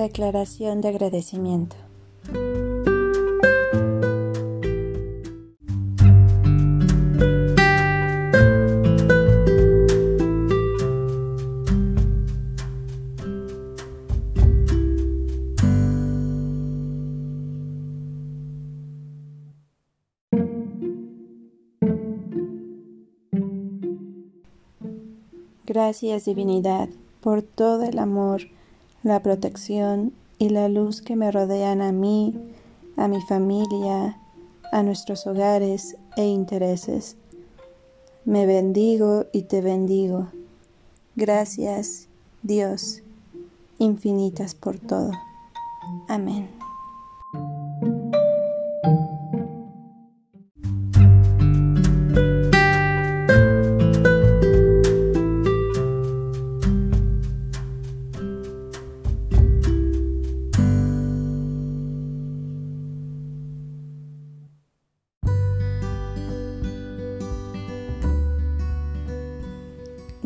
Declaración de agradecimiento. Gracias divinidad por todo el amor la protección y la luz que me rodean a mí, a mi familia, a nuestros hogares e intereses. Me bendigo y te bendigo. Gracias, Dios, infinitas por todo.